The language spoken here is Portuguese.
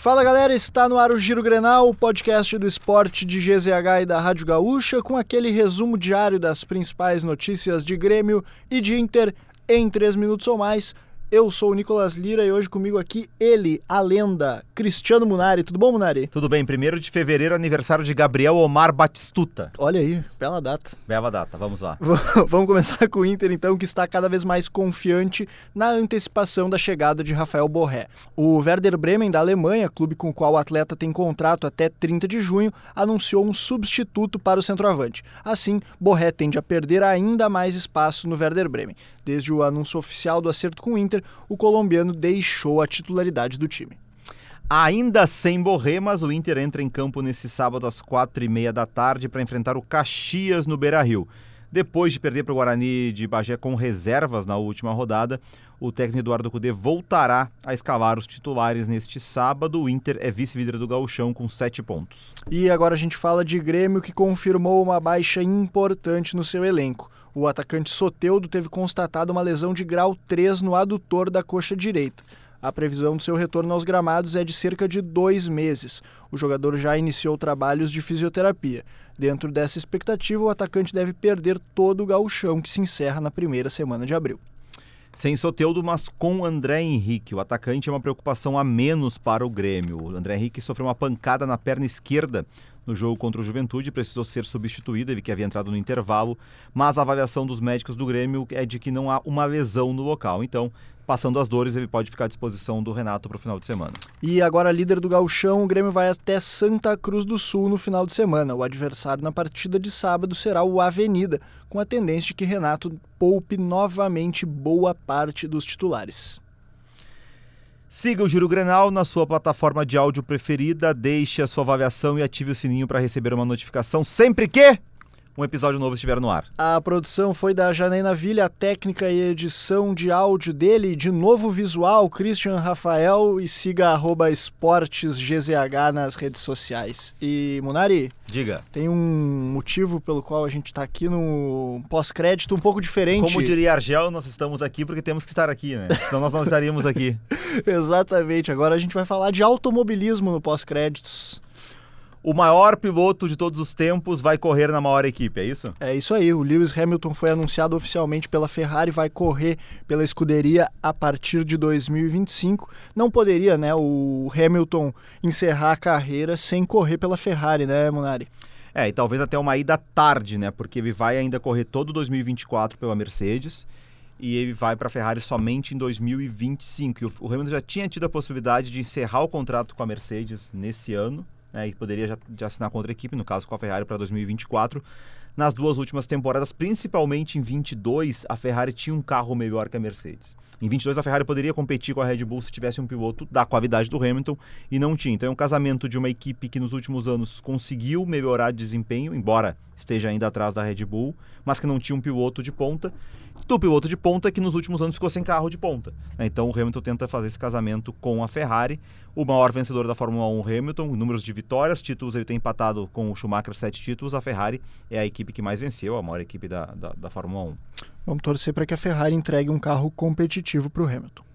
Fala galera, está no ar o Giro Grenal, o podcast do esporte de GZH e da Rádio Gaúcha, com aquele resumo diário das principais notícias de Grêmio e de Inter em 3 minutos ou mais. Eu sou o Nicolas Lira e hoje comigo aqui ele, a lenda, Cristiano Munari. Tudo bom, Munari? Tudo bem, 1 de fevereiro, aniversário de Gabriel Omar Batistuta. Olha aí, bela data. Bela data, vamos lá. vamos começar com o Inter, então, que está cada vez mais confiante na antecipação da chegada de Rafael Borré. O Werder Bremen, da Alemanha, clube com o qual o atleta tem contrato até 30 de junho, anunciou um substituto para o centroavante. Assim, Borré tende a perder ainda mais espaço no Werder Bremen. Desde o anúncio oficial do acerto com o Inter, o colombiano deixou a titularidade do time. Ainda sem Borré, mas o Inter entra em campo nesse sábado às quatro e meia da tarde para enfrentar o Caxias no Beira-Rio. Depois de perder para o Guarani de Bagé com reservas na última rodada, o técnico Eduardo Cudê voltará a escalar os titulares neste sábado. O Inter é vice-líder do gauchão com sete pontos. E agora a gente fala de Grêmio que confirmou uma baixa importante no seu elenco. O atacante Soteudo teve constatado uma lesão de grau 3 no adutor da coxa direita. A previsão do seu retorno aos gramados é de cerca de dois meses. O jogador já iniciou trabalhos de fisioterapia. Dentro dessa expectativa, o atacante deve perder todo o gauchão que se encerra na primeira semana de abril. Sem Soteudo, mas com André Henrique. O atacante é uma preocupação a menos para o Grêmio. O André Henrique sofreu uma pancada na perna esquerda no jogo contra o Juventude, precisou ser substituído, ele que havia entrado no intervalo, mas a avaliação dos médicos do Grêmio é de que não há uma lesão no local. Então, passando as dores, ele pode ficar à disposição do Renato para o final de semana. E agora, líder do Gauchão, o Grêmio vai até Santa Cruz do Sul no final de semana. O adversário na partida de sábado será o Avenida, com a tendência de que Renato poupe novamente boa parte dos titulares. Siga o Giro Grenal na sua plataforma de áudio preferida, deixe a sua avaliação e ative o sininho para receber uma notificação sempre que um episódio novo estiver no ar. A produção foi da Janaina Vilha, a técnica e edição de áudio dele, de novo visual, Christian Rafael, e siga arroba esportesgzh nas redes sociais. E, Munari? Diga. Tem um motivo pelo qual a gente está aqui no pós-crédito um pouco diferente. Como diria Argel, nós estamos aqui porque temos que estar aqui, né? Senão nós não estaríamos aqui. Exatamente. Agora a gente vai falar de automobilismo no pós-créditos. O maior piloto de todos os tempos vai correr na maior equipe, é isso? É isso aí. O Lewis Hamilton foi anunciado oficialmente pela Ferrari, vai correr pela escuderia a partir de 2025. Não poderia, né, o Hamilton encerrar a carreira sem correr pela Ferrari, né, Munari? É, e talvez até uma ida tarde, né? Porque ele vai ainda correr todo 2024 pela Mercedes e ele vai para a Ferrari somente em 2025. E o Hamilton já tinha tido a possibilidade de encerrar o contrato com a Mercedes nesse ano, né, e poderia já, já assinar contra a equipe, no caso com a Ferrari para 2024. Nas duas últimas temporadas, principalmente em 22, a Ferrari tinha um carro melhor que a Mercedes. Em 22, a Ferrari poderia competir com a Red Bull se tivesse um piloto da qualidade do Hamilton e não tinha. Então é um casamento de uma equipe que nos últimos anos conseguiu melhorar desempenho, embora esteja ainda atrás da Red Bull, mas que não tinha um piloto de ponta do piloto de ponta que nos últimos anos ficou sem carro de ponta. Então o Hamilton tenta fazer esse casamento com a Ferrari. O maior vencedor da Fórmula 1, Hamilton, números de vitórias, títulos ele tem empatado com o Schumacher sete títulos. A Ferrari é a equipe que mais venceu, a maior equipe da, da, da Fórmula 1. Vamos torcer para que a Ferrari entregue um carro competitivo para o Hamilton.